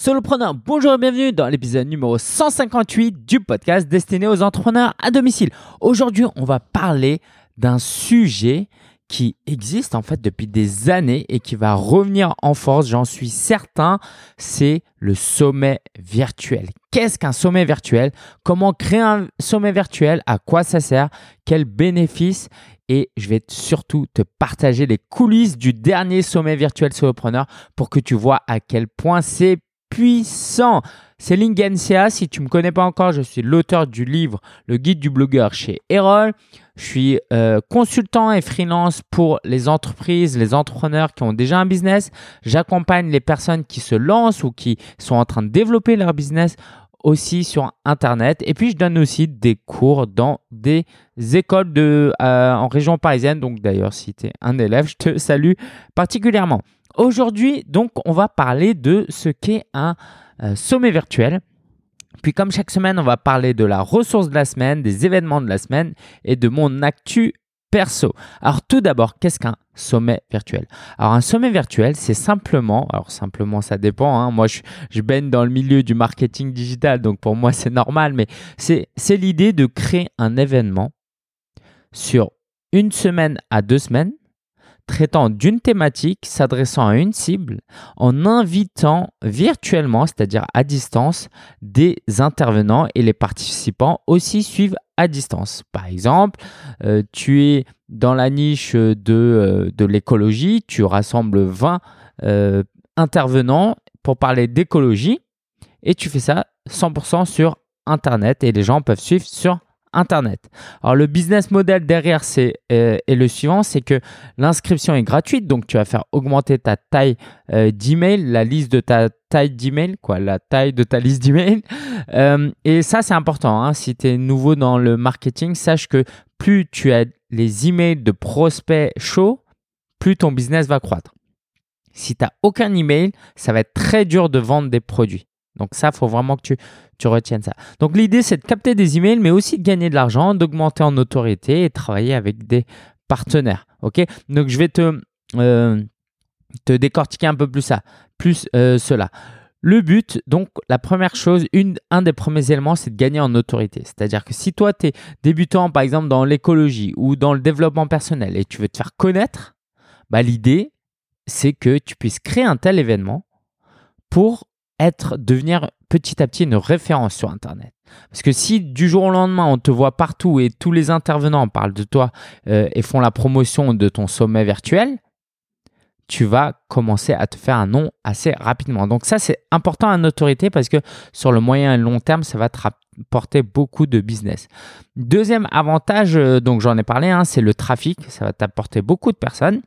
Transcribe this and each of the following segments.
Solopreneur, bonjour et bienvenue dans l'épisode numéro 158 du podcast destiné aux entrepreneurs à domicile. Aujourd'hui, on va parler d'un sujet qui existe en fait depuis des années et qui va revenir en force, j'en suis certain, c'est le sommet virtuel. Qu'est-ce qu'un sommet virtuel? Comment créer un sommet virtuel? À quoi ça sert? Quels bénéfices? Et je vais surtout te partager les coulisses du dernier sommet virtuel solopreneur pour que tu vois à quel point c'est puissant. C'est Lingencia. Si tu ne me connais pas encore, je suis l'auteur du livre Le guide du blogueur chez Erol. Je suis euh, consultant et freelance pour les entreprises, les entrepreneurs qui ont déjà un business. J'accompagne les personnes qui se lancent ou qui sont en train de développer leur business aussi sur Internet. Et puis, je donne aussi des cours dans des écoles euh, en région parisienne. Donc, d'ailleurs, si tu es un élève, je te salue particulièrement. Aujourd'hui, donc, on va parler de ce qu'est un euh, sommet virtuel. Puis comme chaque semaine, on va parler de la ressource de la semaine, des événements de la semaine et de mon actu perso. Alors tout d'abord, qu'est-ce qu'un sommet virtuel? Alors un sommet virtuel, c'est simplement, alors simplement ça dépend, hein. moi je, je, baigne dans le milieu du marketing digital, donc pour moi c'est normal, mais c'est l'idée de créer un événement sur une semaine à deux semaines traitant d'une thématique, s'adressant à une cible, en invitant virtuellement, c'est-à-dire à distance, des intervenants et les participants aussi suivent à distance. Par exemple, euh, tu es dans la niche de, euh, de l'écologie, tu rassembles 20 euh, intervenants pour parler d'écologie et tu fais ça 100% sur Internet et les gens peuvent suivre sur Internet. Alors le business model derrière c'est euh, est le suivant, c'est que l'inscription est gratuite, donc tu vas faire augmenter ta taille euh, d'email, la liste de ta taille d'email, quoi, la taille de ta liste d'email. Euh, et ça c'est important. Hein. si tu es nouveau dans le marketing, sache que plus tu as les emails de prospects chauds, plus ton business va croître. Si tu n'as aucun email, ça va être très dur de vendre des produits. Donc ça, il faut vraiment que tu, tu retiennes ça. Donc l'idée, c'est de capter des emails, mais aussi de gagner de l'argent, d'augmenter en autorité et travailler avec des partenaires. Donc je vais te, euh, te décortiquer un peu plus ça, plus euh, cela. Le but, donc la première chose, une, un des premiers éléments, c'est de gagner en autorité. C'est-à-dire que si toi, tu es débutant, par exemple, dans l'écologie ou dans le développement personnel et tu veux te faire connaître, bah, l'idée, c'est que tu puisses créer un tel événement pour être, devenir petit à petit une référence sur Internet. Parce que si du jour au lendemain, on te voit partout et tous les intervenants parlent de toi euh, et font la promotion de ton sommet virtuel, tu vas commencer à te faire un nom assez rapidement. Donc ça, c'est important à autorité parce que sur le moyen et long terme, ça va te rapporter beaucoup de business. Deuxième avantage, euh, donc j'en ai parlé, hein, c'est le trafic. Ça va t'apporter beaucoup de personnes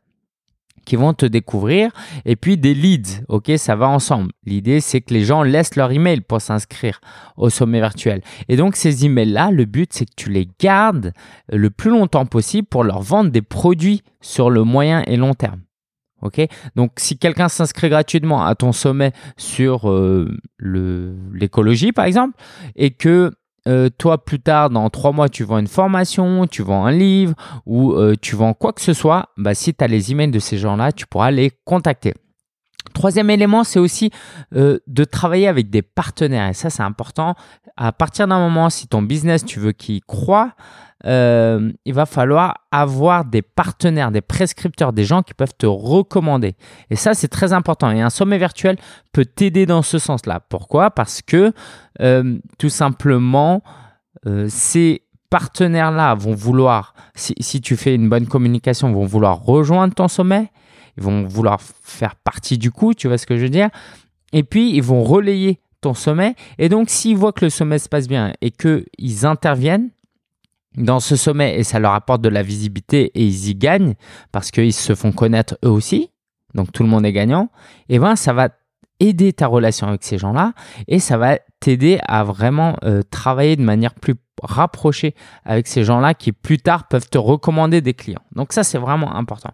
qui vont te découvrir et puis des leads. Ok, ça va ensemble. L'idée, c'est que les gens laissent leur email pour s'inscrire au sommet virtuel. Et donc, ces emails-là, le but, c'est que tu les gardes le plus longtemps possible pour leur vendre des produits sur le moyen et long terme. Ok, donc si quelqu'un s'inscrit gratuitement à ton sommet sur euh, l'écologie, par exemple, et que euh, toi, plus tard, dans trois mois, tu vends une formation, tu vends un livre ou euh, tu vends quoi que ce soit, bah, si tu as les emails de ces gens-là, tu pourras les contacter. Troisième élément, c'est aussi euh, de travailler avec des partenaires. Et ça, c'est important. À partir d'un moment, si ton business, tu veux qu'il croit, euh, il va falloir avoir des partenaires, des prescripteurs, des gens qui peuvent te recommander. Et ça, c'est très important. Et un sommet virtuel peut t'aider dans ce sens-là. Pourquoi? Parce que euh, tout simplement, ces partenaires-là vont vouloir, si, si tu fais une bonne communication, vont vouloir rejoindre ton sommet ils vont vouloir faire partie du coup, tu vois ce que je veux dire Et puis, ils vont relayer ton sommet. Et donc, s'ils voient que le sommet se passe bien et qu'ils interviennent dans ce sommet et ça leur apporte de la visibilité et ils y gagnent parce qu'ils se font connaître eux aussi, donc tout le monde est gagnant, et ben ça va aider ta relation avec ces gens-là et ça va t'aider à vraiment euh, travailler de manière plus rapprocher avec ces gens-là qui plus tard peuvent te recommander des clients. Donc ça, c'est vraiment important.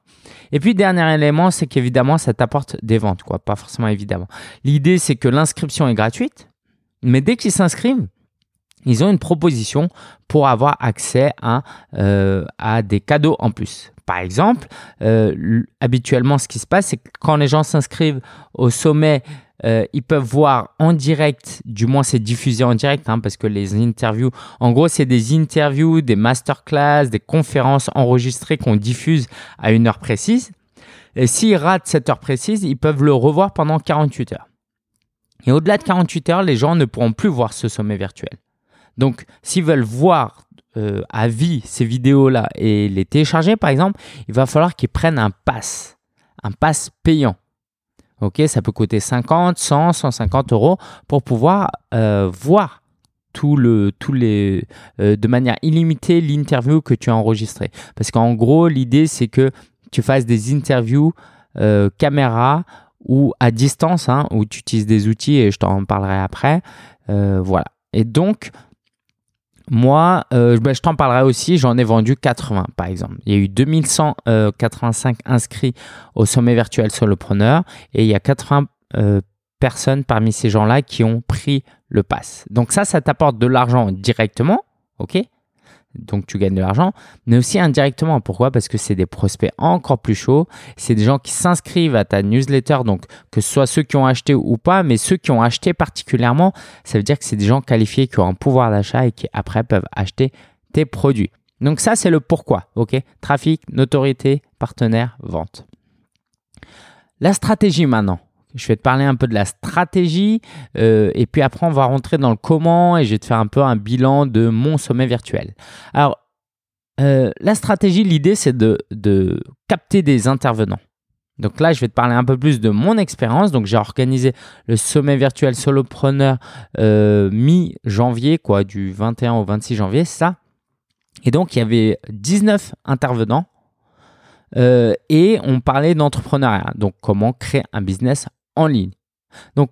Et puis, dernier élément, c'est qu'évidemment, ça t'apporte des ventes, quoi. Pas forcément évidemment. L'idée, c'est que l'inscription est gratuite, mais dès qu'ils s'inscrivent, ils ont une proposition pour avoir accès à, euh, à des cadeaux en plus. Par exemple, euh, habituellement, ce qui se passe, c'est que quand les gens s'inscrivent au sommet euh, ils peuvent voir en direct, du moins c'est diffusé en direct, hein, parce que les interviews, en gros, c'est des interviews, des masterclass, des conférences enregistrées qu'on diffuse à une heure précise. Et s'ils ratent cette heure précise, ils peuvent le revoir pendant 48 heures. Et au-delà de 48 heures, les gens ne pourront plus voir ce sommet virtuel. Donc, s'ils veulent voir euh, à vie ces vidéos-là et les télécharger, par exemple, il va falloir qu'ils prennent un pass, un pass payant. Ok, ça peut coûter 50, 100, 150 euros pour pouvoir euh, voir tout le, tout les, euh, de manière illimitée l'interview que tu as enregistrée. Parce qu'en gros, l'idée, c'est que tu fasses des interviews caméra ou à distance, hein, où tu utilises des outils et je t'en parlerai après. voilà. Et donc, moi, euh, ben, je t'en parlerai aussi, j'en ai vendu 80 par exemple. Il y a eu 2185 inscrits au sommet virtuel solopreneur et il y a 80 euh, personnes parmi ces gens-là qui ont pris le pass. Donc ça, ça t'apporte de l'argent directement, ok? Donc tu gagnes de l'argent, mais aussi indirectement. Pourquoi? Parce que c'est des prospects encore plus chauds. C'est des gens qui s'inscrivent à ta newsletter, donc que ce soit ceux qui ont acheté ou pas, mais ceux qui ont acheté particulièrement, ça veut dire que c'est des gens qualifiés qui ont un pouvoir d'achat et qui après peuvent acheter tes produits. Donc ça, c'est le pourquoi. Ok? Trafic, notoriété, partenaire, vente. La stratégie maintenant. Je vais te parler un peu de la stratégie euh, et puis après on va rentrer dans le comment et je vais te faire un peu un bilan de mon sommet virtuel. Alors, euh, la stratégie, l'idée c'est de, capter des intervenants. Donc là, je vais te parler un peu plus de mon expérience. Donc j'ai organisé le sommet virtuel solopreneur euh, mi-janvier, quoi, du 21 au 26 janvier, ça. Et donc il y avait 19 intervenants. et on parlait d'entrepreneuriat, donc comment créer un business en ligne. Donc,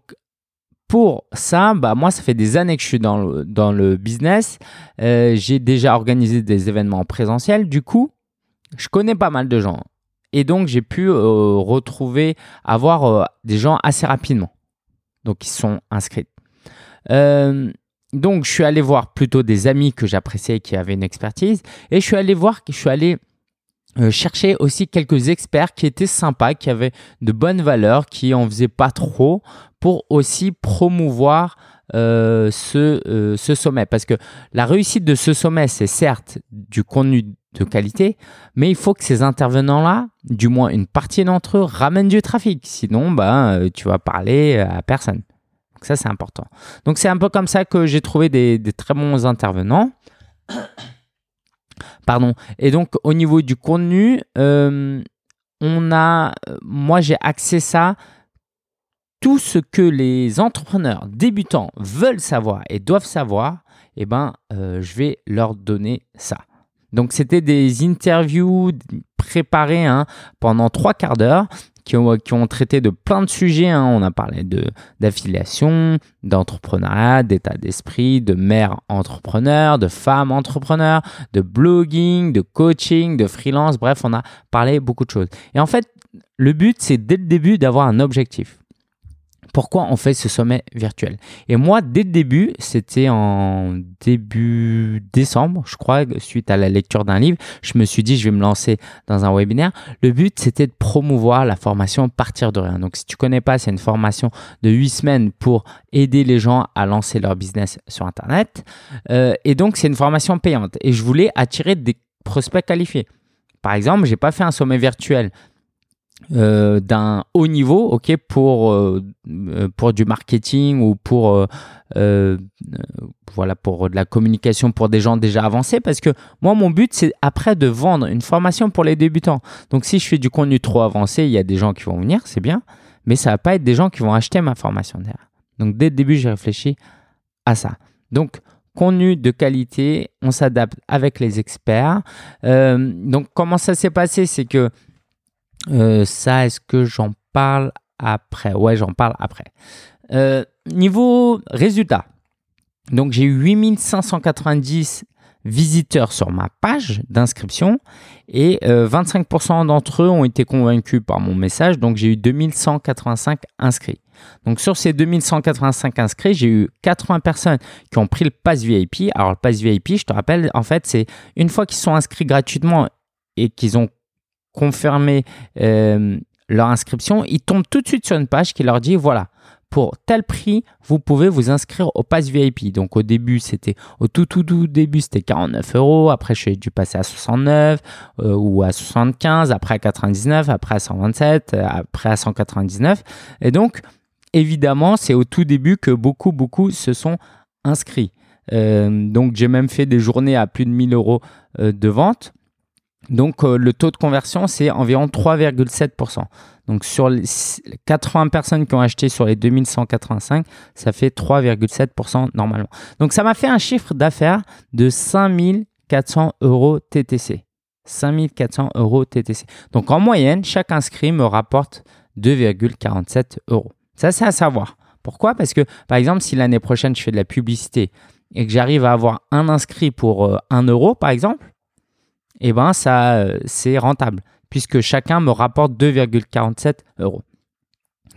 pour ça, bah, moi, ça fait des années que je suis dans le, dans le business. Euh, j'ai déjà organisé des événements présentiels. Du coup, je connais pas mal de gens. Et donc, j'ai pu euh, retrouver, avoir euh, des gens assez rapidement. Donc, ils sont inscrits. donc, je suis allé voir plutôt des amis que j'appréciais qui avaient une expertise. Et je suis allé voir, je suis allé euh, chercher aussi quelques experts qui étaient sympas, qui avaient de bonnes valeurs, qui en faisaient pas trop pour aussi promouvoir euh, ce, euh, ce sommet. Parce que la réussite de ce sommet, c'est certes du contenu de qualité, mais il faut que ces intervenants-là, du moins une partie d'entre eux, ramènent du trafic. Sinon, ben, tu vas parler à personne. Donc ça, c'est important. Donc c'est un peu comme ça que j'ai trouvé des, des très bons intervenants. Pardon. Et donc, au niveau du contenu, euh, on a, moi, j'ai axé ça. Tout ce que les entrepreneurs débutants veulent savoir et doivent savoir, eh ben, euh, je vais leur donner ça. Donc, c'était des interviews préparées hein, pendant trois quarts d'heure qui ont, qui ont traité de plein de sujets. Hein. On a parlé de, d'affiliation, d'entrepreneuriat, d'état d'esprit, de mère entrepreneur, de femme entrepreneur, de blogging, de coaching, de freelance. Bref, on a parlé beaucoup de choses. Et en fait, le but, c'est dès le début d'avoir un objectif pourquoi on fait ce sommet virtuel. Et moi, dès le début, c'était en début décembre, je crois, suite à la lecture d'un livre, je me suis dit, je vais me lancer dans un webinaire. Le but, c'était de promouvoir la formation partir de rien. Donc, si tu connais pas, c'est une formation de 8 semaines pour aider les gens à lancer leur business sur Internet. Euh, et donc, c'est une formation payante. Et je voulais attirer des prospects qualifiés. Par exemple, j'ai pas fait un sommet virtuel euh, d'un haut niveau, ok, pour euh, euh, pour du marketing ou pour voilà pour de la communication pour des gens déjà avancés, parce que moi mon but c'est après de vendre une formation pour les débutants. Donc si je fais du contenu trop avancé, il y a des gens qui vont venir, c'est bien, mais ça va pas être des gens qui vont acheter ma formation derrière. Donc dès le début j'ai réfléchi à ça. Donc contenu de qualité, on s'adapte avec les experts. donc comment ça s'est passé, c'est que euh, ça, est-ce que j'en parle après? Ouais, j'en parle après. Euh, niveau résultat, donc j'ai eu 8590 visiteurs sur ma page d'inscription et 25% euh, d'entre eux ont été convaincus par mon message, donc j'ai eu 2185 inscrits. Donc sur ces 2185 inscrits, j'ai eu 80 personnes qui ont pris le pass VIP. Alors le pass VIP, je te rappelle, en fait, c'est une fois qu'ils sont inscrits gratuitement et qu'ils ont confirmer euh, leur inscription, ils tombent tout de suite sur une page qui leur dit voilà, pour tel prix, vous pouvez vous inscrire au pass VIP. Donc au début, c'était au tout tout tout début, c'était 49 euros. Après, je suis dû passer à 69 euh, ou à 75, après à 99, après à 127, euh, après à 199. Et donc, évidemment, c'est au tout début que beaucoup beaucoup se sont inscrits. Donc j'ai même fait des journées à plus de 1000 euros de vente. Donc le taux de conversion, c'est environ 3,7%. Donc sur les 80 personnes qui ont acheté sur les 2185, ça fait 3,7% normalement. Donc ça m'a fait un chiffre d'affaires de 5400 euros TTC. 5400 euros TTC. Donc en moyenne, chaque inscrit me rapporte 2,47 euros. Ça, c'est à savoir. Pourquoi? Parce que, par exemple, si l'année prochaine, je fais de la publicité et que j'arrive à avoir un inscrit pour 1 euh, euro, par exemple, eh ben, ça, euh, c'est rentable puisque chacun me rapporte 2,47 euros.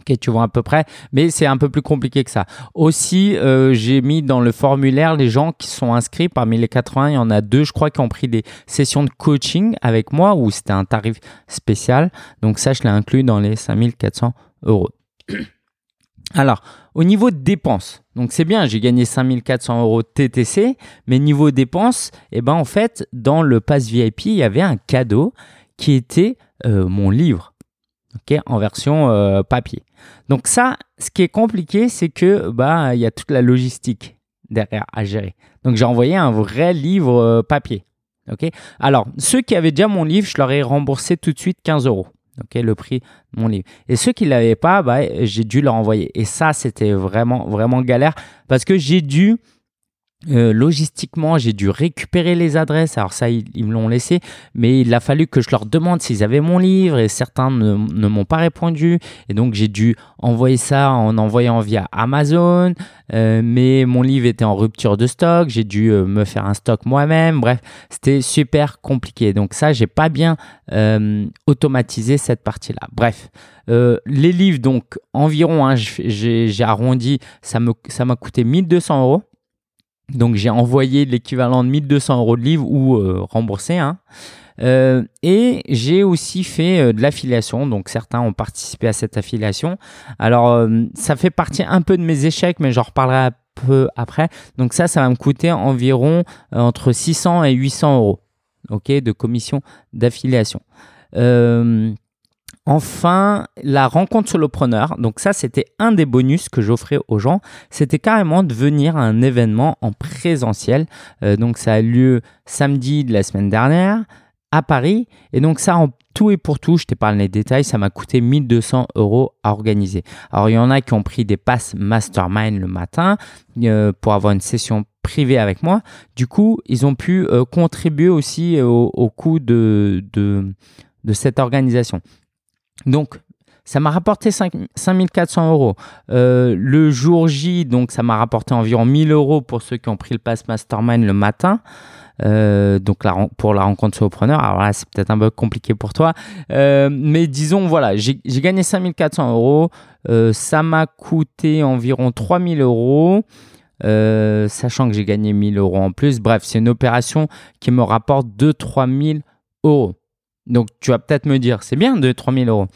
Ok, tu vois à peu près, mais c'est un peu plus compliqué que ça. Aussi, euh, j'ai mis dans le formulaire les gens qui sont inscrits. Parmi les 80, il y en a deux, je crois, qui ont pris des sessions de coaching avec moi où c'était un tarif spécial. Donc ça, je l'ai inclus dans les 5400 euros. Alors, au niveau de dépenses, donc c'est bien, j'ai gagné 5400 euros TTC, mais niveau dépenses, eh ben en fait, dans le pass VIP, il y avait un cadeau qui était euh, mon livre, ok, en version euh, papier. Donc ça, ce qui est compliqué, c'est que bah il y a toute la logistique derrière à gérer. Donc j'ai envoyé un vrai livre euh, papier. ok. Alors ceux qui avaient déjà mon livre, je leur ai remboursé tout de suite 15 euros. Le prix de mon livre. Et ceux qui l'avaient pas, bah, j'ai dû leur envoyer. Et ça, c'était vraiment vraiment galère parce que j'ai dû euh, logistiquement, j'ai dû récupérer les adresses. Alors ça, ils, me l'ont laissé, mais il a fallu que je leur demande s'ils avaient mon livre et certains ne, m'ont pas répondu. Et donc j'ai dû envoyer ça en envoyant via Amazon, euh, mais mon livre était en rupture de stock. J'ai dû euh, me faire un stock moi-même. Bref, c'était super compliqué. Donc ça, j'ai pas bien automatisé cette partie-là. Bref, les livres, donc environ, hein, j'ai arrondi, ça m'a coûté 1200 euros. Donc j'ai envoyé l'équivalent de 1200 euros de livres ou euh, remboursé. Hein. Euh, et j'ai aussi fait euh, de l'affiliation, donc certains ont participé à cette affiliation. Alors ça fait partie un peu de mes échecs, mais j'en reparlerai un peu après. Donc ça, ça va me coûter environ entre 600 et 800 euros, de commission d'affiliation. Enfin, la rencontre solopreneur. Donc ça, c'était un des bonus que j'offrais aux gens. C'était carrément de venir à un événement en présentiel. Euh, donc ça a lieu samedi de la semaine dernière à Paris. Et donc ça, en tout et pour tout, je t'ai parlé des détails, ça m'a coûté 1200 euros à organiser. Alors il y en a qui ont pris des passes mastermind le matin euh, pour avoir une session privée avec moi. Du coup, ils ont pu euh, contribuer aussi au, coût de, de cette organisation. Donc, ça m'a rapporté 5, 5400 euros. Euh, le jour J, donc ça m'a rapporté environ 1000 euros pour ceux qui ont pris le pass mastermind le matin. Euh, donc pour la rencontre solopreneur, alors là c'est peut-être un peu compliqué pour toi, euh, mais disons voilà, j'ai gagné 5400 euros, ça m'a coûté environ 3000 euros, sachant que j'ai gagné 1000 euros en plus. Bref, c'est une opération qui me rapporte 2-3000 euros. Donc tu vas peut-être me dire, c'est bien de 3000 euros.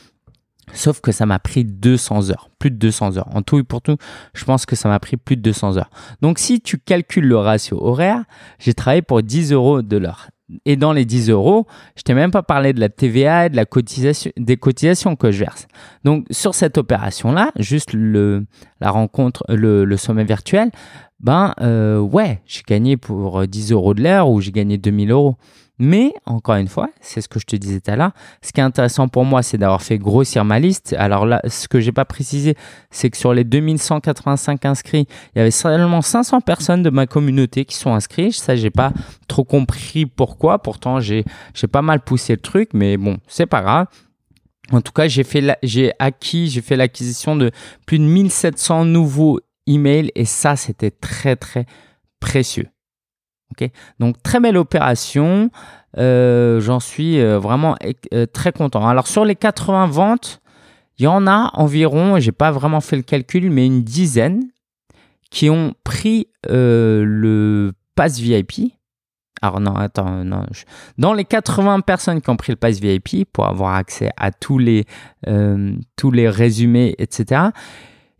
Sauf que ça m'a pris 200 heures, plus de 200 heures. En tout et pour tout, je pense que ça m'a pris plus de 200 heures. Donc si tu calcules le ratio horaire, j'ai travaillé pour 10 euros de l'heure. Et dans les 10 euros, je t'ai même pas parlé de la TVA et de la cotisation, des cotisations que je verse. Donc sur cette opération-là, juste le, la rencontre, le, sommet virtuel, ben euh, ouais, j'ai gagné pour 10 euros de l'heure ou j'ai gagné 2000 euros. Mais encore une fois, c'est ce que je te disais tout à l'heure. Ce qui est intéressant pour moi, c'est d'avoir fait grossir ma liste. Alors là, ce que j'ai pas précisé, c'est que sur les 2185 inscrits, il y avait seulement 500 personnes de ma communauté qui sont inscrites. Ça, j'ai pas trop compris pourquoi. Pourtant, j'ai pas mal poussé le truc, mais bon, c'est pas grave. En tout cas, j'ai fait j'ai acquis, j'ai fait l'acquisition de plus de 1700 nouveaux emails et ça, c'était très très précieux. Donc très belle opération, euh, j'en suis euh, vraiment euh, très content. Alors sur les 80 ventes, il y en a environ, j'ai pas vraiment fait le calcul, mais une dizaine qui ont pris le pass VIP. Alors non, attends, non. Dans les 80 personnes qui ont pris le pass VIP pour avoir accès à tous les, tous les résumés, etc.,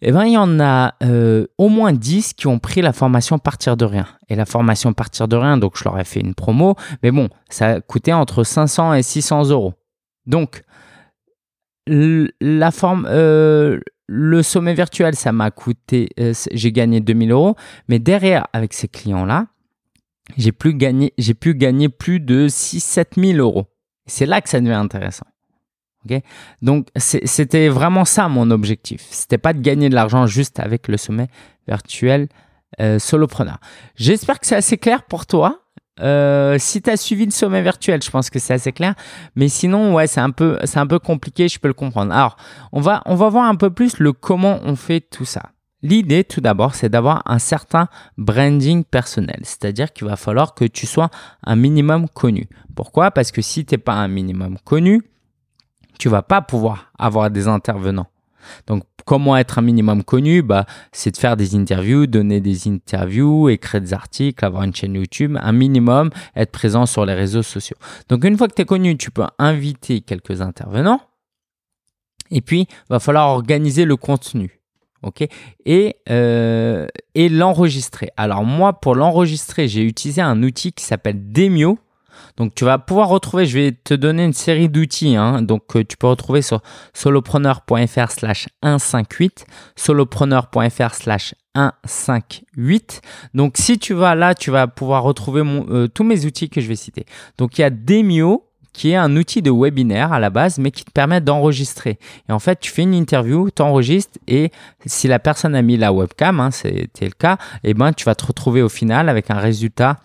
eh ben, il y en a euh, au moins 10 qui ont pris la formation Partir de rien. Et la formation Partir de rien, donc je leur ai fait une promo, mais bon, ça coûté entre 500 et 600 euros. Donc, la forme, euh, le sommet virtuel, ça m'a coûté, euh, j'ai gagné 2000 euros, mais derrière, avec ces clients-là, j'ai pu gagner plus de 6-7 000 euros. C'est là que ça devient intéressant. Donc, c'était vraiment ça mon objectif. C'était pas de gagner de l'argent juste avec le sommet virtuel euh, solopreneur. J'espère que c'est assez clair pour toi. Euh, si tu as suivi le sommet virtuel, je pense que c'est assez clair. Mais sinon, ouais, c'est un peu, c'est un peu compliqué, je peux le comprendre. Alors, on va, on va voir un peu plus le comment on fait tout ça. L'idée, tout d'abord, c'est d'avoir un certain branding personnel. C'est-à-dire qu'il va falloir que tu sois un minimum connu. Pourquoi? Parce que si tu n'es pas un minimum connu, tu vas pas pouvoir avoir des intervenants. Donc, comment être un minimum connu? Bah, C'est de faire des interviews, donner des interviews, écrire des articles, avoir une chaîne YouTube, un minimum, être présent sur les réseaux sociaux. Donc, une fois que tu es connu, tu peux inviter quelques intervenants. Et puis, va falloir organiser le contenu. OK? Et, euh, et l'enregistrer. Alors moi, pour l'enregistrer, j'ai utilisé un outil qui s'appelle Demio. Donc tu vas pouvoir retrouver, je vais te donner une série d'outils, hein. donc euh, tu peux retrouver sur solopreneur.fr slash 158, solopreneur.fr slash 158. Donc si tu vas là, tu vas pouvoir retrouver euh, tous mes outils que je vais citer. Donc il y a Demio, qui est un outil de webinaire à la base, mais qui te permet d'enregistrer. Et en fait, tu fais une interview, tu enregistres, et si la personne a mis la webcam, hein, c'était le cas, et eh ben, tu vas te retrouver au final avec un résultat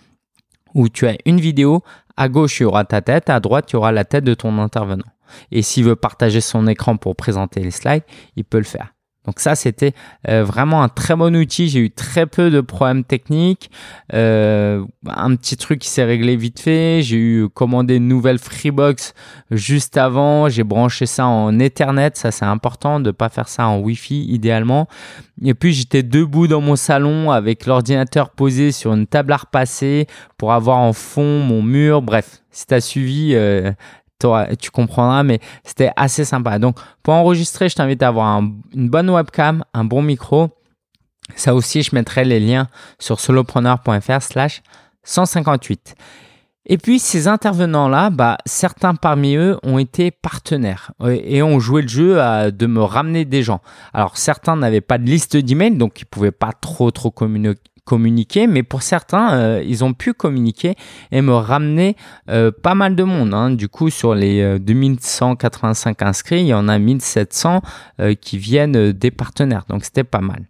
où tu as une vidéo à gauche, il y aura ta tête, à droite, il y aura la tête de ton intervenant. Et s'il veut partager son écran pour présenter les slides, il peut le faire. Donc ça, c'était euh, vraiment un très bon outil. J'ai eu très peu de problèmes techniques. Euh, un petit truc qui s'est réglé vite fait. J'ai eu commandé une nouvelle Freebox juste avant. J'ai branché ça en Ethernet. Ça, c'est important de ne pas faire ça en Wi-Fi idéalement. Et puis, j'étais debout dans mon salon avec l'ordinateur posé sur une table à repasser pour avoir en fond mon mur. Bref, si tu as suivi, euh, tu comprendras, mais c'était assez sympa. Donc, pour enregistrer, je t'invite à avoir une bonne webcam, un bon micro. Ça aussi, je mettrai les liens sur solopreneur.fr slash 158. Et puis, ces intervenants-là, bah, certains parmi eux ont été partenaires et ont joué le jeu de me ramener des gens. Alors, certains n'avaient pas de liste d'emails, donc ils ne pouvaient pas trop, trop communiquer communiquer, mais pour certains, euh, ils ont pu communiquer et me ramener euh, pas mal de monde. Hein. Du coup, sur les 2185 euh, inscrits, il y en a 1700 qui viennent des partenaires. Donc, c'était pas mal.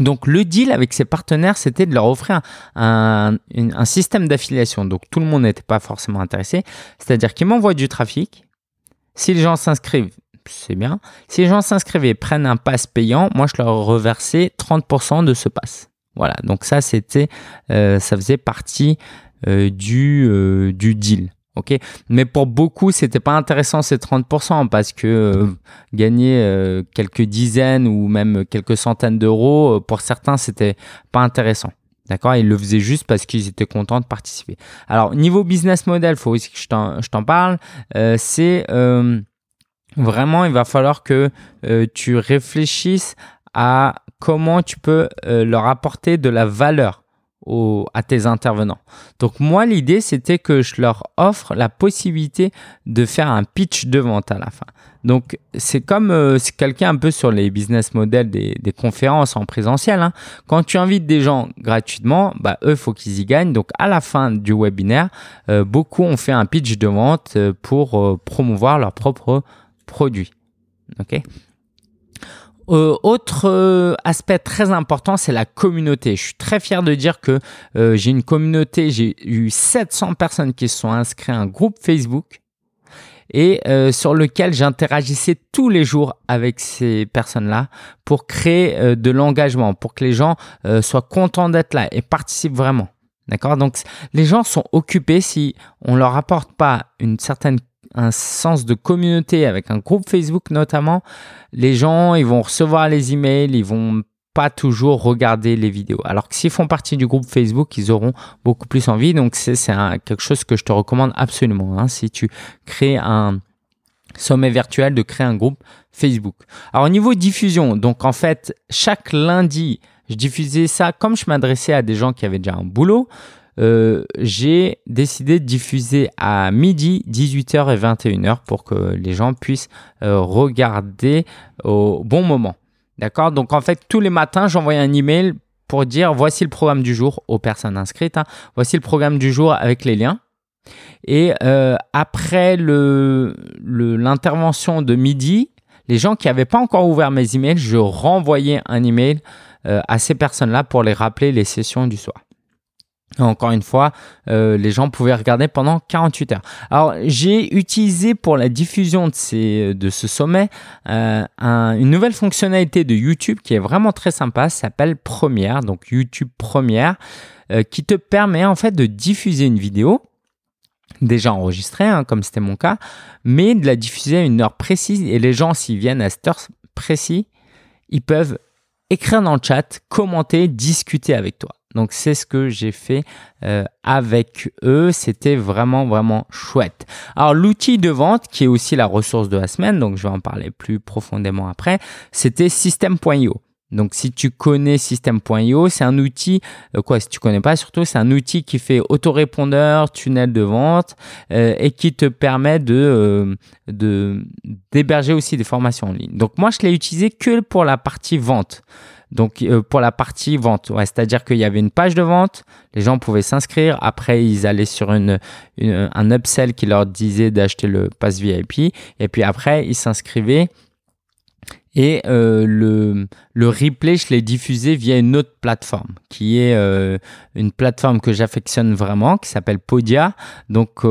Donc le deal avec ces partenaires, c'était de leur offrir un, un système d'affiliation. Donc tout le monde n'était pas forcément intéressé. C'est-à-dire qu'ils m'envoient du trafic. Si les gens s'inscrivent, c'est bien. Si les gens s'inscrivent et prennent un pass payant, moi je leur reversais 30% de ce pass. Voilà, donc ça c'était, euh, ça faisait partie euh, du, euh, du deal. ok Mais pour beaucoup, c'était pas intéressant ces 30% parce que gagner quelques dizaines ou même quelques centaines d'euros, pour certains, c'était pas intéressant. D'accord? Ils le faisaient juste parce qu'ils étaient contents de participer. Alors, niveau business model, faut aussi que je t'en parle. c'est vraiment, il va falloir que tu réfléchisses à comment tu peux euh, leur apporter de la valeur à tes intervenants. Donc moi, l'idée, c'était que je leur offre la possibilité de faire un pitch de vente à la fin. Donc c'est comme euh, quelqu'un un peu sur les business models des, conférences en présentiel. Hein. Quand tu invites des gens gratuitement, bah, eux, faut qu'ils y gagnent. Donc à la fin du webinaire, euh, beaucoup ont fait un pitch de vente pour promouvoir leur propre produit. ok? Euh, autre euh, aspect très important, c'est la communauté. Je suis très fier de dire que euh, j'ai une communauté, j'ai eu 700 personnes qui se sont inscrites à un groupe Facebook et sur lequel j'interagissais tous les jours avec ces personnes-là pour créer de l'engagement, pour que les gens soient contents d'être là et participent vraiment. D'accord? Donc les gens sont occupés si on leur apporte pas une certaine un sens de communauté avec un groupe Facebook notamment, les gens ils vont recevoir les emails, ils vont pas toujours regarder les vidéos. Alors que s'ils font partie du groupe Facebook, ils auront beaucoup plus envie. Donc c'est quelque chose que je te recommande absolument. Hein. Si tu crées un, sommet virtuel de créer un groupe Facebook. Alors au niveau diffusion, donc en fait, chaque lundi, je diffusais ça comme je m'adressais à des gens qui avaient déjà un boulot. Euh, j'ai décidé de diffuser à midi, 18h et 21h pour que les gens puissent euh, regarder au bon moment. D'accord? Donc en fait, tous les matins, j'envoyais un email pour dire voici le programme du jour aux personnes inscrites. Hein. Voici le programme du jour avec les liens. Et euh, après l'intervention de midi, les gens qui n'avaient pas encore ouvert mes emails, je renvoyais un email à ces personnes-là pour les rappeler les sessions du soir. Encore une fois, euh, les gens pouvaient regarder pendant 48 heures. Alors, j'ai utilisé pour la diffusion de, ces, de ce sommet euh, une nouvelle fonctionnalité de YouTube qui est vraiment très sympa. S'appelle Première, donc YouTube Première, euh, qui te permet en fait de diffuser une vidéo déjà enregistrée, hein, comme c'était mon cas, mais de la diffuser à une heure précise. Et les gens, s'ils viennent à cette heure précise, ils peuvent écrire dans le chat, commenter, discuter avec toi. Donc c'est ce que j'ai fait euh, avec eux. C'était vraiment vraiment chouette. Alors l'outil de vente qui est aussi la ressource de la semaine, donc je vais en parler plus profondément après, c'était System.io. Donc si tu connais System.io, c'est un outil, euh, quoi, si tu connais pas surtout, c'est un outil qui fait autorépondeur, tunnel de vente euh, et qui te permet de de d'héberger aussi des formations en ligne. Donc moi je l'ai utilisé que pour la partie vente. Donc euh, pour la partie vente, c'est-à-dire qu'il y avait une page de vente, les gens pouvaient s'inscrire, après ils allaient sur un upsell qui leur disait d'acheter le pass VIP, et puis après ils s'inscrivaient. Et euh, le, le replay, je l'ai diffusé via une autre plateforme, qui est euh, une plateforme que j'affectionne vraiment, qui s'appelle Podia. Donc,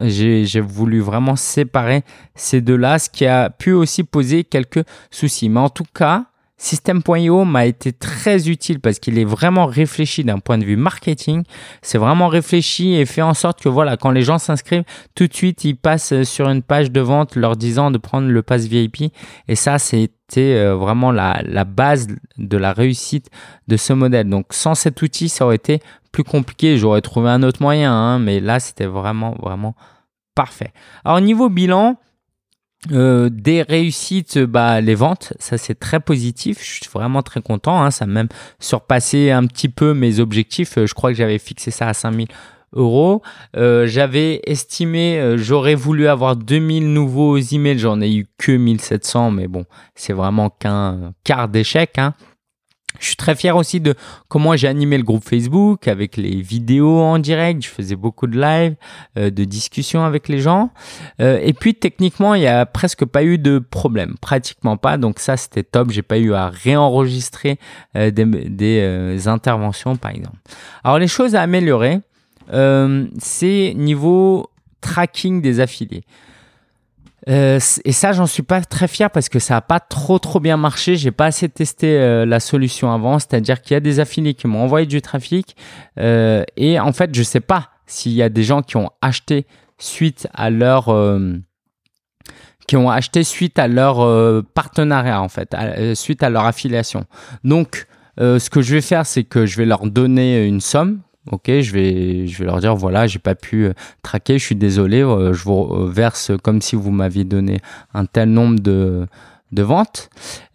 j'ai voulu vraiment séparer ces deux-là, ce qui a pu aussi poser quelques soucis. Mais en tout cas, System.io m'a été très utile parce qu'il est vraiment réfléchi d'un point de vue marketing. C'est vraiment réfléchi et fait en sorte que voilà, quand les gens s'inscrivent, tout de suite, ils passent sur une page de vente leur disant de prendre le pass VIP. Et ça, c'était euh, vraiment la, la base de la réussite de ce modèle. Donc, sans cet outil, ça aurait été plus compliqué. J'aurais trouvé un autre moyen, hein, mais là, c'était vraiment, vraiment parfait. Alors, niveau bilan, euh, des réussites, bah, les ventes, ça c'est très positif. Je suis vraiment très content. Hein. Ça a même surpassé un petit peu mes objectifs. Euh, je crois que j'avais fixé ça à 5000 euros. Euh, j'avais estimé, j'aurais voulu avoir 2000 nouveaux emails. J'en ai eu que 1700, mais bon, c'est vraiment qu'un quart d'échec. Hein. Je suis très fier aussi de comment j'ai animé le groupe Facebook avec les vidéos en direct. Je faisais beaucoup de live, euh, de discussions avec les gens. Euh, et puis techniquement, il y a presque pas eu de problème, pratiquement pas. Donc ça, c'était top. J'ai pas eu à réenregistrer euh, des, des interventions, par exemple. Alors les choses à améliorer, c'est niveau tracking des affiliés. Euh, et ça, j'en suis pas très fier parce que ça a pas trop trop bien marché. J'ai pas assez testé euh, la solution avant, c'est-à-dire qu'il y a des affiliés qui m'ont envoyé du trafic euh, et en fait, je sais pas s'il y a des gens qui ont acheté suite à leur qui ont acheté suite à leur partenariat en fait, suite à leur affiliation. Donc, ce que je vais faire, c'est que je vais leur donner une somme Ok, je vais, je vais leur dire voilà, j'ai pas pu euh, traquer, je suis désolé, euh, je vous verse comme si vous m'aviez donné un tel nombre de, de ventes.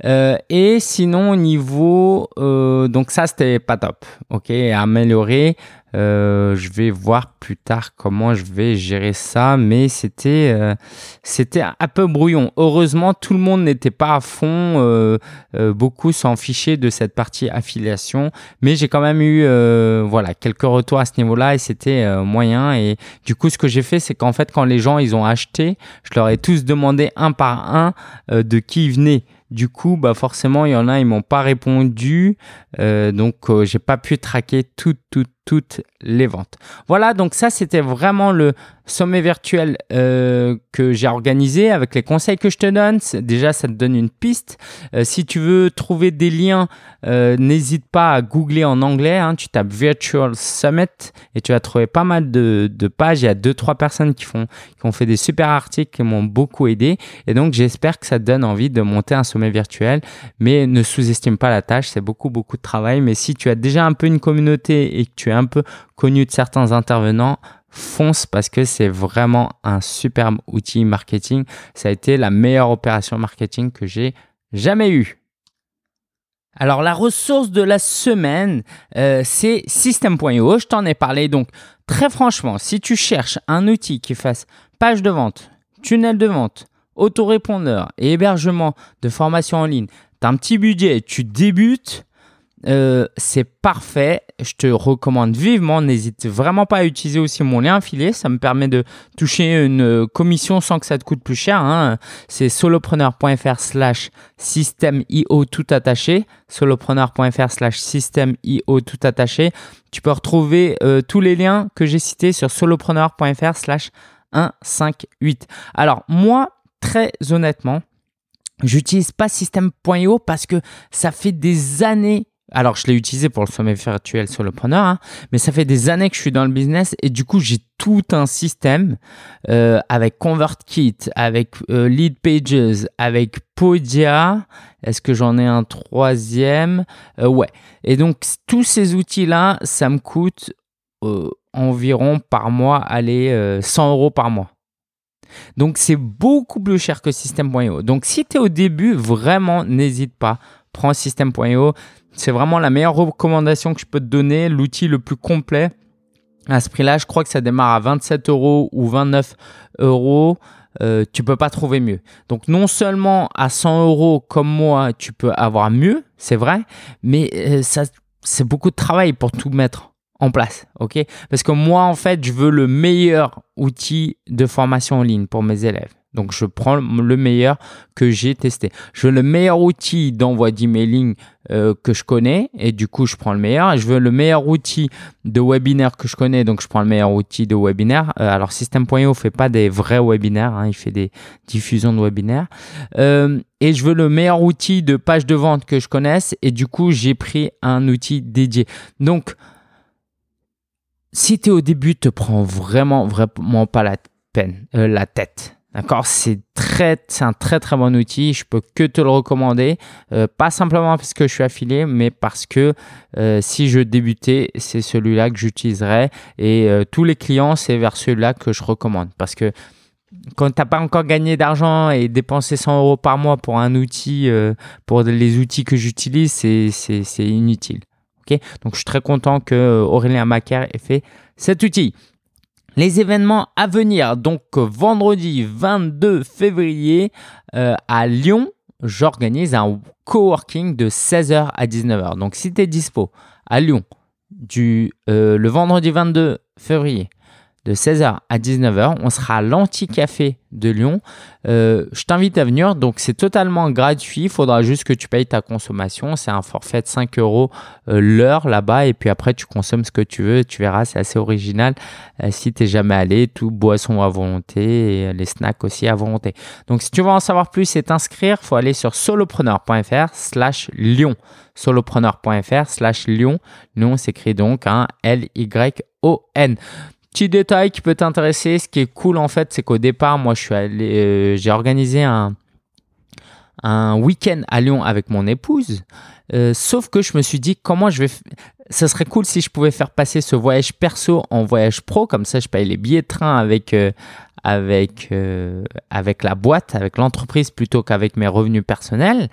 Euh, et sinon, au niveau, donc ça c'était pas top. Ok, améliorer. Euh, je vais voir plus tard comment je vais gérer ça, mais c'était euh, c'était un peu brouillon. Heureusement, tout le monde n'était pas à fond. Euh, beaucoup s'en fichaient de cette partie affiliation, mais j'ai quand même eu voilà quelques retours à ce niveau-là et c'était moyen. Et du coup, ce que j'ai fait, c'est qu'en fait, quand les gens ils ont acheté, je leur ai tous demandé un par un de qui ils venaient. Du coup, bah forcément, il y en a, ils m'ont pas répondu, euh, donc euh, j'ai pas pu traquer toutes, toutes, toutes les ventes. Voilà, donc ça, c'était vraiment le sommet virtuel euh, que j'ai organisé avec les conseils que je te donne. Déjà, ça te donne une piste. Euh, si tu veux trouver des liens, euh, n'hésite pas à googler en anglais. Hein. tu tapes Virtual Summit et tu vas trouver pas mal de, pages. Il y a deux, trois personnes qui, font, qui ont fait des super articles qui m'ont beaucoup aidé. Et donc, j'espère que ça te donne envie de monter un sommet virtuel. Mais ne sous-estime pas la tâche. C'est beaucoup, beaucoup de travail. Mais si tu as déjà un peu une communauté et que tu es un peu connu de certains intervenants, fonce parce que c'est vraiment un superbe outil marketing. Ça a été la meilleure opération marketing que j'ai jamais eue. Alors la ressource de la semaine, euh, c'est System.io. Je t'en ai parlé. Donc très franchement, si tu cherches un outil qui fasse page de vente, tunnel de vente, autorépondeur et hébergement de formation en ligne, tu as un petit budget, tu débutes, euh, c'est parfait. Je te recommande vivement. N'hésite vraiment pas à utiliser aussi mon lien affilié. Ça me permet de toucher une commission sans que ça te coûte plus cher. Hein. C'est solopreneur.fr slash système.io tout attaché. solopreneur.fr slash système.io tout attaché. Tu peux retrouver euh, tous les liens que j'ai cités sur solopreneur.fr slash 158. Alors moi, très honnêtement, J'utilise pas système.io parce que ça fait des années alors, je l'ai utilisé pour le sommet virtuel solopreneur, hein, mais ça fait des années que je suis dans le business et du coup, j'ai tout un système euh, avec ConvertKit, avec euh, Lead Pages, avec Podia. Est-ce que j'en ai un troisième? Euh, Ouais. Et donc, tous ces outils-là, ça me coûte environ par mois, allez, 100 euros par mois. Donc, c'est beaucoup plus cher que System.io. Donc, si tu es au début, vraiment, n'hésite pas. Prends System.io. C'est vraiment la meilleure recommandation que je peux te donner, l'outil le plus complet. À ce prix-là, je crois que ça démarre à 27 euros ou 29 euros. Euh, tu peux pas trouver mieux. Donc non seulement à 100 euros comme moi, tu peux avoir mieux, c'est vrai, mais euh, ça c'est beaucoup de travail pour tout mettre en place, ok? Parce que moi en fait, je veux le meilleur outil de formation en ligne pour mes élèves. Donc, je prends le meilleur que j'ai testé. Je veux le meilleur outil d'envoi d'emailing euh, que je connais et du coup, je prends le meilleur. je veux le meilleur outil de webinaire que je connais, donc je prends le meilleur outil de webinaire. Euh, alors, System.io fait pas des vrais webinaires, hein, il fait des diffusions de webinaires. Euh, et je veux le meilleur outil de page de vente que je connaisse et du coup, j'ai pris un outil dédié. Donc, si tu es au début, te prends vraiment, vraiment pas la peine, la tête. D'accord, c'est très, c'est un très très bon outil. Je peux que te le recommander, euh, pas simplement parce que je suis affilié, mais parce que euh, si je débutais, c'est celui-là que j'utiliserais et euh, tous les clients, c'est vers celui-là que je recommande parce que quand tu pas encore gagné d'argent et dépensé 100 euros par mois pour un outil, pour les outils que j'utilise, c'est, c'est, inutile. Ok, donc je suis très content que Aurélien Macaire ait fait cet outil. Les événements à venir, donc vendredi 22 février euh, à Lyon, j'organise un coworking de 16h à 19h. Donc si tu es dispo à Lyon du, euh, le vendredi 22 février de 16h à 19h. On sera à l'Anti-Café de Lyon. Euh, je t'invite à venir. Donc, c'est totalement gratuit. Il faudra juste que tu payes ta consommation. C'est un forfait de 5 euros euh, l'heure là-bas. Et puis après, tu consommes ce que tu veux. Tu verras, c'est assez original. Euh, si tu n'es jamais allé, tout boisson à volonté les snacks aussi à volonté. Donc, si tu veux en savoir plus et t'inscrire, il faut aller sur solopreneur.fr slash Lyon solopreneur.fr slash Lyon. Lyon s'écrit donc un L-Y-O-N. Petit détail qui peut t'intéresser, ce qui est cool en fait, c'est qu'au départ, moi, euh, j'ai organisé un, un week-end à Lyon avec mon épouse. Euh, sauf que je me suis dit comment je vais. Ça serait cool si je pouvais faire passer ce voyage perso en voyage pro, comme ça je paye les billets de train avec, euh, avec, euh, avec la boîte, avec l'entreprise plutôt qu'avec mes revenus personnels.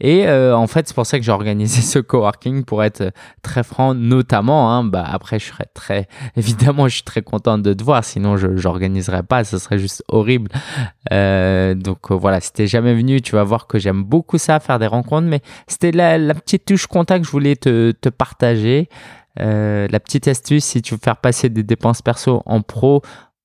Et euh, en fait, c'est pour ça que j'ai organisé ce coworking pour être très franc, notamment. Hein, bah, après, je serais très. Évidemment, je suis très content de te voir, sinon je n'organiserais pas, ce serait juste horrible. Donc voilà, si t'es jamais venu, tu vas voir que j'aime beaucoup ça, faire des rencontres. Mais c'était la, petite touche contact que je voulais te partager. La petite astuce, si tu veux faire passer des dépenses perso en pro,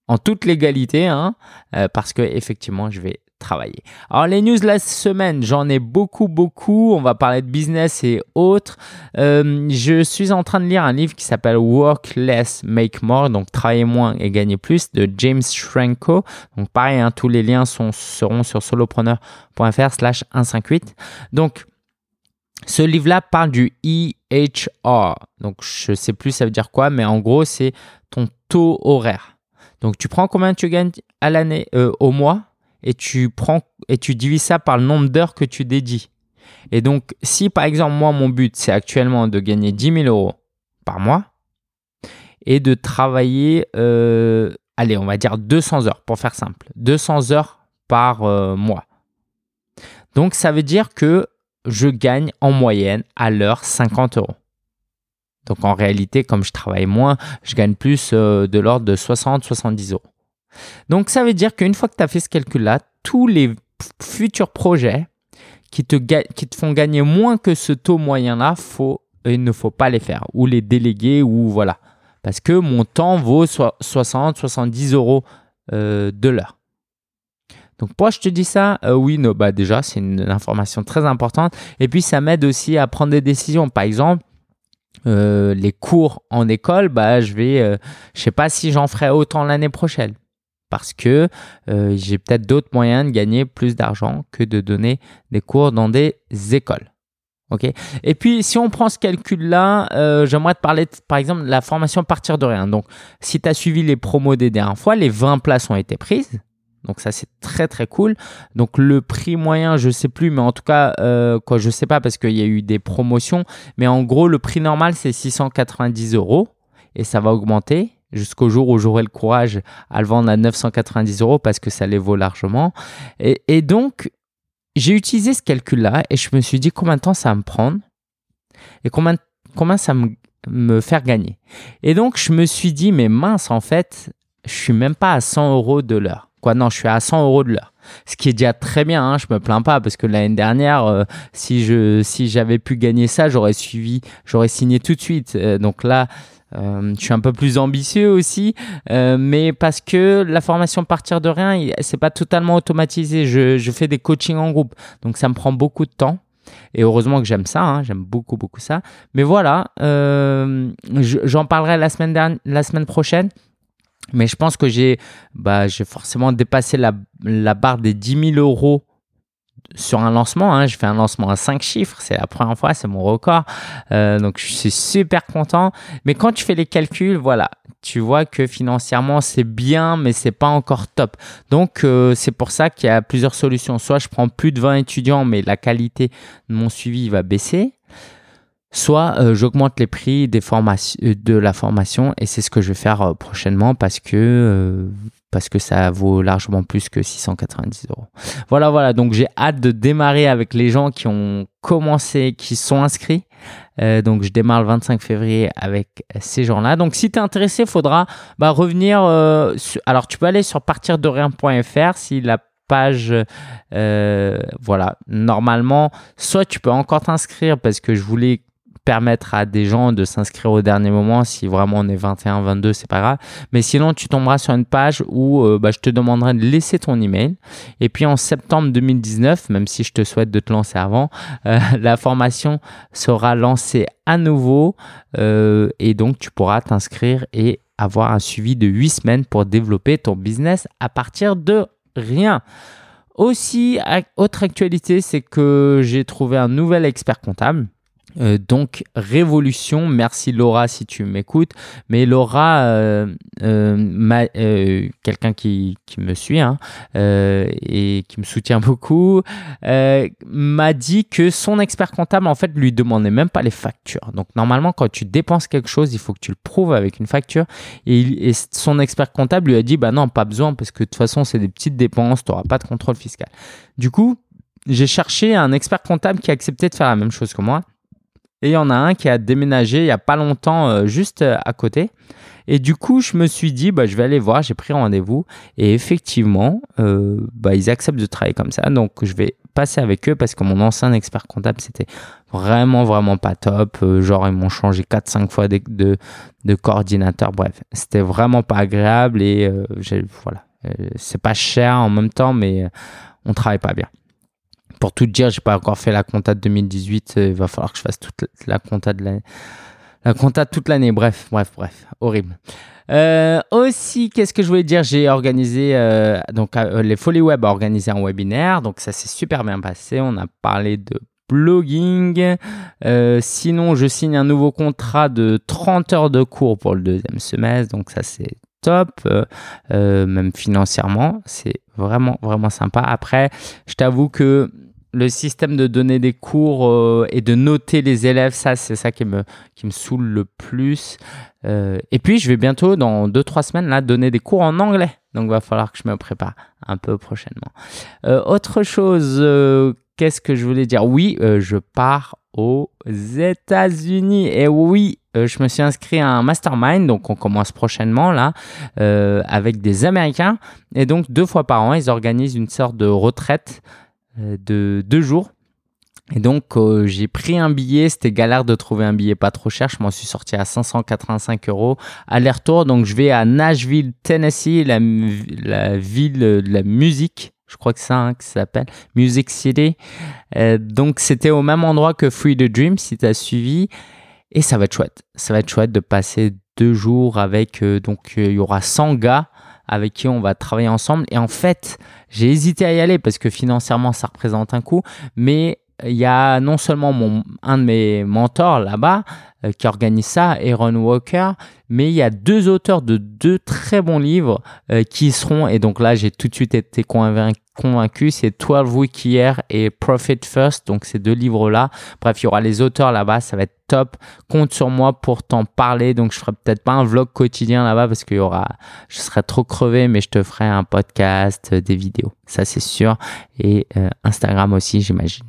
en toute légalité, hein, euh, parce que effectivement, je vais travailler. Alors les news de la semaine, j'en ai beaucoup, beaucoup. On va parler de business et autres. Euh, je suis en train de lire un livre qui s'appelle Work Less, Make More, donc travailler moins et gagner plus, de James Schrenko. Donc pareil, hein, tous les liens seront sur solopreneur.fr slash 158. Donc ce livre-là parle du EHR. Donc je sais plus ça veut dire quoi, mais en gros c'est ton taux horaire. Donc tu prends combien tu gagnes à l'année, euh, au mois, et tu prends et tu divises ça par le nombre d'heures que tu dédies. Et donc, si par exemple moi mon but c'est actuellement de gagner 10 000 euros par mois, et de travailler, euh, allez, on va dire 200 heures pour faire simple, 200 heures par euh, mois. Donc ça veut dire que je gagne en moyenne à l'heure 50 euros. Donc en réalité, comme je travaille moins, je gagne plus euh, de l'ordre de 60-70 euros. Donc ça veut dire qu'une fois que tu as fait ce calcul-là, tous les futurs projets qui te, font gagner moins que ce taux moyen-là, faut, il ne faut pas les faire ou les déléguer ou voilà. Parce que mon temps vaut 60-70 euros euh, de l'heure. Donc pourquoi je te dis ça? Euh, Oui, bah déjà, c'est une information très importante. Et puis ça m'aide aussi à prendre des décisions. Par exemple, euh, les cours en école, bah, je vais, euh, je sais pas si j'en ferai autant l'année prochaine parce que j'ai peut-être d'autres moyens de gagner plus d'argent que de donner des cours dans des écoles. Ok? Et puis, si on prend ce calcul-là, j'aimerais te parler, par exemple, de la formation partir de rien. Donc, si tu as suivi les promos des dernières fois, les 20 places ont été prises. Donc ça c'est très très cool. Donc le prix moyen, je sais plus, mais en tout cas, euh, quoi, je sais pas parce qu'il y a eu des promotions. Mais en gros, le prix normal c'est 690 euros et ça va augmenter jusqu'au jour où j'aurai le courage à le vendre à 990 euros parce que ça les vaut largement. Et, donc j'ai utilisé ce calcul-là et je me suis dit combien de temps ça va me prendre et combien, ça me, me faire gagner. Et donc je me suis dit mais mince en fait, je suis même pas à 100 euros de l'heure. Non, je suis à 100 euros de l'heure. Ce qui est déjà très bien, hein, je me plains pas parce que l'année dernière, euh, si je si j'avais pu gagner ça, j'aurais suivi, j'aurais signé tout de suite. Euh, donc là, euh, je suis un peu plus ambitieux aussi, mais parce que la formation partir de rien, c'est pas totalement automatisé. Je, je, fais des coachings en groupe, donc ça me prend beaucoup de temps. Et heureusement que j'aime ça, hein, j'aime beaucoup beaucoup ça. Mais voilà, j'en parlerai la semaine dernière, la semaine prochaine. Mais je pense que j'ai bah, forcément dépassé la, la, barre des 10 000 euros sur un lancement. Hein. Je fais un lancement à 5 chiffres, c'est la première fois, c'est mon record. Euh, donc je suis super content. Mais quand tu fais les calculs, voilà, tu vois que financièrement c'est bien, mais c'est pas encore top. Donc euh, c'est pour ça qu'il y a plusieurs solutions. Soit je prends plus de 20 étudiants, mais la qualité de mon suivi va baisser soit euh, j'augmente les prix des euh, de la formation et c'est ce que je vais faire euh, prochainement parce que parce que ça vaut largement plus que 690 euros. Voilà, voilà. Donc j'ai hâte de démarrer avec les gens qui ont commencé, qui sont inscrits. donc je démarre le 25 février avec ces gens-là. Donc si tu es intéressé, il faudra bah, revenir. alors tu peux aller sur partirdorien.fr si la page, voilà, normalement, soit tu peux encore t'inscrire parce que je voulais permettre à des gens de s'inscrire au dernier moment. Si vraiment on est 21, 22, c'est pas grave. Mais sinon, tu tomberas sur une page où euh, bah, je te demanderai de laisser ton email. Et puis en septembre 2019, même si je te souhaite de te lancer avant, euh, la formation sera lancée à nouveau. Euh, et donc, tu pourras t'inscrire et avoir un suivi de 8 semaines pour développer ton business à partir de rien. Aussi, autre actualité, c'est que j'ai trouvé un nouvel expert comptable. Euh, donc révolution, merci Laura si tu m'écoutes, mais Laura, euh, euh, quelqu'un qui, me suit hein, et qui me soutient beaucoup, m'a dit que son expert comptable en fait lui demandait même pas les factures. Donc normalement quand tu dépenses quelque chose, il faut que tu le prouves avec une facture et, et son expert comptable lui a dit bah non pas besoin parce que de toute façon c'est des petites dépenses, tu n'auras pas de contrôle fiscal. Du coup j'ai cherché un expert comptable qui acceptait de faire la même chose que moi. Et il y en a un qui a déménagé il n'y a pas longtemps, euh, juste euh, à côté. Et du coup, je me suis dit, bah, je vais aller voir, j'ai pris rendez-vous. Et effectivement, euh, bah, ils acceptent de travailler comme ça. Donc, je vais passer avec eux parce que mon ancien expert comptable, c'était vraiment, vraiment pas top. genre, ils m'ont changé 4-5 fois de, coordinateur. Bref, c'était vraiment pas agréable et voilà. c'est pas cher en même temps, mais on travaille pas bien pour tout dire, j'ai pas encore fait la compta de 2018. Euh, il va falloir que je fasse toute la compta de l'année. La compta toute l'année. Bref, bref, bref. Horrible. Euh, aussi, qu'est-ce que je voulais dire? J'ai organisé, euh, donc les Folies Web a organisé un webinaire, donc ça s'est super bien passé. On a parlé de blogging. sinon, je signe un nouveau contrat de 30 heures de cours pour le deuxième semestre, donc ça c'est top, même financièrement, c'est vraiment vraiment sympa. Après, je t'avoue que le système de donner des cours euh, et de noter les élèves, ça, c'est ça qui me, qui me saoule le plus. Euh, et puis, je vais bientôt, dans 2-3 semaines, là, donner des cours en anglais. Donc, il va falloir que je me prépare un peu prochainement. Euh, autre chose, qu'est-ce que je voulais dire? Oui, je pars aux États-Unis. Et oui, je me suis inscrit à un mastermind, donc on commence prochainement là, avec des Américains. Et donc, deux fois par an, ils organisent une sorte de retraite de deux jours. Et donc, euh, j'ai pris un billet. C'était galère de trouver un billet pas trop cher. Je m'en suis sorti à 585 euros aller-retour. Donc, je vais à Nashville, Tennessee, la, la ville de la musique. Je crois que c'est ça hein, qui s'appelle Music City. Euh, donc, c'était au même endroit que Free the Dream, si tu as suivi. Et ça va être chouette. Ça va être chouette de passer deux jours avec. donc, il y aura 100 gars avec qui on va travailler ensemble. Et en fait, j'ai hésité à y aller parce que financièrement, ça représente un coût. Mais il y a non seulement mon, un de mes mentors là-bas euh, qui organise ça, Aaron Walker, mais il y a deux auteurs de deux très bons livres euh, qui seront, et donc là j'ai tout de suite été convaincu, c'est 12 Week Here et Profit First, donc ces deux livres-là. Bref, il y aura les auteurs là-bas, ça va être top. Compte sur moi pour t'en parler, donc je ferai peut-être pas un vlog quotidien là-bas parce qu'il y aura, je serai trop crevé, mais je te ferai un podcast, euh, des vidéos, ça c'est sûr, et Instagram aussi, j'imagine.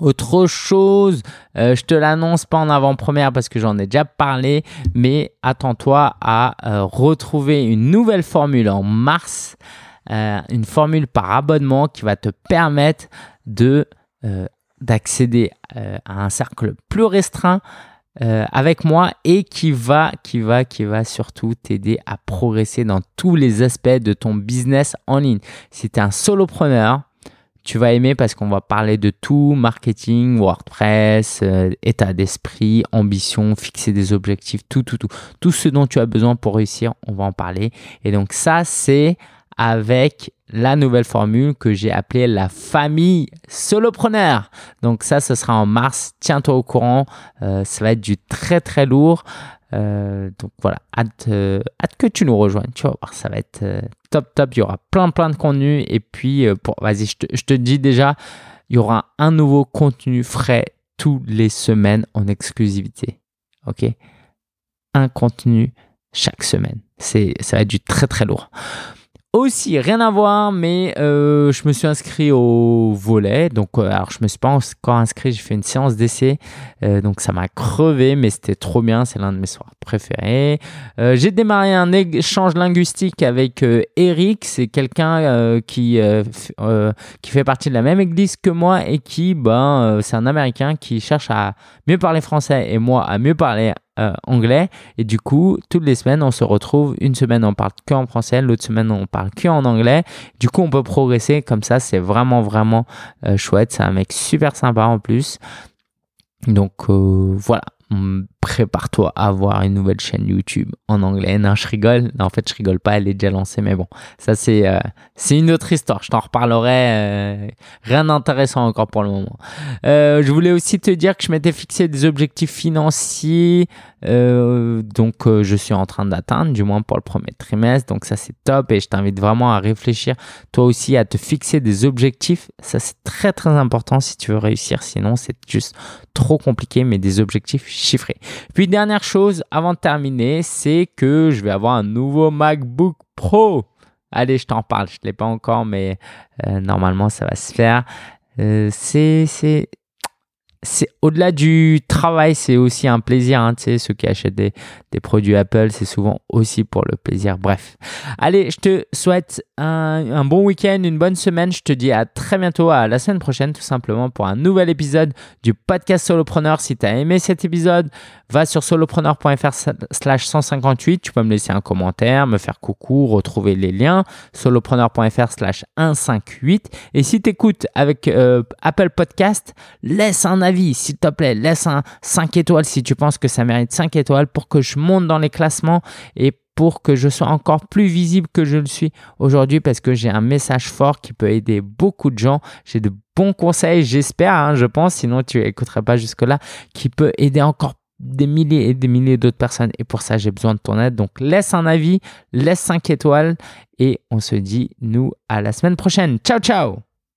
Autre chose, euh, je te l'annonce pas en avant-première parce que j'en ai déjà parlé, mais attends-toi à euh, retrouver une nouvelle formule en mars, euh, une formule par abonnement qui va te permettre de d'accéder à un cercle plus restreint avec moi et qui va, qui va, qui va surtout t'aider à progresser dans tous les aspects de ton business en ligne. Si tu es un solopreneur, tu vas aimer parce qu'on va parler de tout, marketing, WordPress, euh, état d'esprit, ambition, fixer des objectifs, tout, tout, tout. Tout ce dont tu as besoin pour réussir, on va en parler. Et donc ça, c'est avec la nouvelle formule que j'ai appelée la famille solopreneur. Donc ça, ce sera en mars. Tiens-toi au courant. Euh, ça va être du très très lourd. Euh, donc voilà, hâte, hâte, que tu nous rejoignes. Tu vas voir, ça va être top, top. Il y aura plein, plein de contenu. Et puis, euh, vas-y, je te, je te dis déjà, il y aura un nouveau contenu frais tous les semaines en exclusivité. OK? Un contenu chaque semaine. C'est, ça va être du très, très lourd. Aussi, rien à voir, mais euh, je me suis inscrit au volet. Donc, euh, alors, je me suis pas encore inscrit, j'ai fait une séance d'essai. Euh, donc, ça m'a crevé, mais c'était trop bien. C'est l'un de mes soirs préférés. j'ai démarré un échange linguistique avec Eric. C'est quelqu'un qui, qui fait partie de la même église que moi et qui, ben, c'est un Américain qui cherche à mieux parler français et moi à mieux parler euh, anglais. Et du coup, toutes les semaines, on se retrouve. Une semaine, on parle que en français, l'autre semaine, on parle que en anglais. Du coup, on peut progresser comme ça. C'est vraiment, vraiment euh, chouette. C'est un mec super sympa en plus. Donc euh, voilà, prépare-toi à avoir une nouvelle chaîne YouTube en anglais. Non, je rigole. en fait, je rigole pas. Elle est déjà lancée, mais bon, ça c'est euh, c'est une autre histoire. Je t'en reparlerai. Euh, rien d'intéressant encore pour le moment. Euh, je voulais aussi te dire que je m'étais fixé des objectifs financiers. Donc, je suis en train d'atteindre, du moins pour le premier trimestre. Donc, ça c'est top et je t'invite vraiment à réfléchir toi aussi à te fixer des objectifs. Ça c'est très très important si tu veux réussir. Sinon, c'est juste trop compliqué, mais des objectifs chiffrés. Puis dernière chose avant de terminer, c'est que je vais avoir un nouveau MacBook Pro. Allez, je t'en parle, je ne l'ai pas encore, mais euh, normalement ça va se faire. Euh, c'est c'est au-delà du travail, c'est aussi un plaisir. Hein, tu sais, ceux qui achètent des, produits Apple, c'est souvent aussi pour le plaisir. Bref, allez, je te souhaite un, un bon week-end, une bonne semaine. Je te dis à très bientôt, à la semaine prochaine, tout simplement, pour un nouvel épisode du podcast Solopreneur. Si tu as aimé cet épisode, va sur solopreneur.fr slash 158. Tu peux me laisser un commentaire, me faire coucou, retrouver les liens. solopreneur.fr slash 158. Et si tu écoutes avec euh, Apple Podcast, laisse un avis, s'il te plaît. Laisse un 5 étoiles si tu penses que ça mérite 5 étoiles pour que je monte dans les classements et pour que je sois encore plus visible que je le suis aujourd'hui parce que j'ai un message fort qui peut aider beaucoup de gens. J'ai de bons conseils, j'espère, hein, je pense, sinon tu n'écouterais pas jusque-là, qui peut aider encore des milliers et des milliers d'autres personnes. Et pour ça, j'ai besoin de ton aide. Donc, laisse un avis, laisse 5 étoiles et on se dit, nous, à la semaine prochaine. Ciao, ciao